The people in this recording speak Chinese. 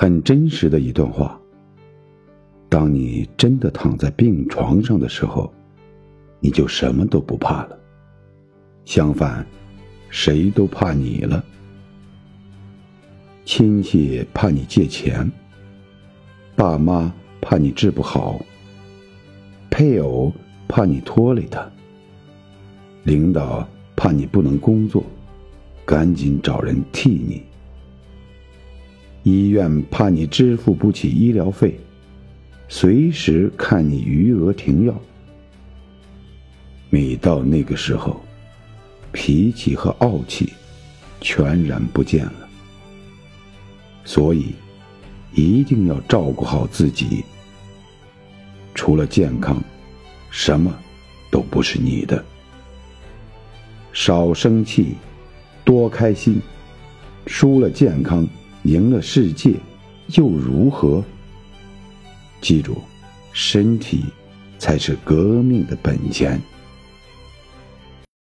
很真实的一段话。当你真的躺在病床上的时候，你就什么都不怕了。相反，谁都怕你了。亲戚怕你借钱，爸妈怕你治不好，配偶怕你拖累他，领导怕你不能工作，赶紧找人替你。医院怕你支付不起医疗费，随时看你余额停药。每到那个时候，脾气和傲气全然不见了。所以，一定要照顾好自己。除了健康，什么都不是你的。少生气，多开心。输了健康。赢了世界，又如何？记住，身体才是革命的本钱。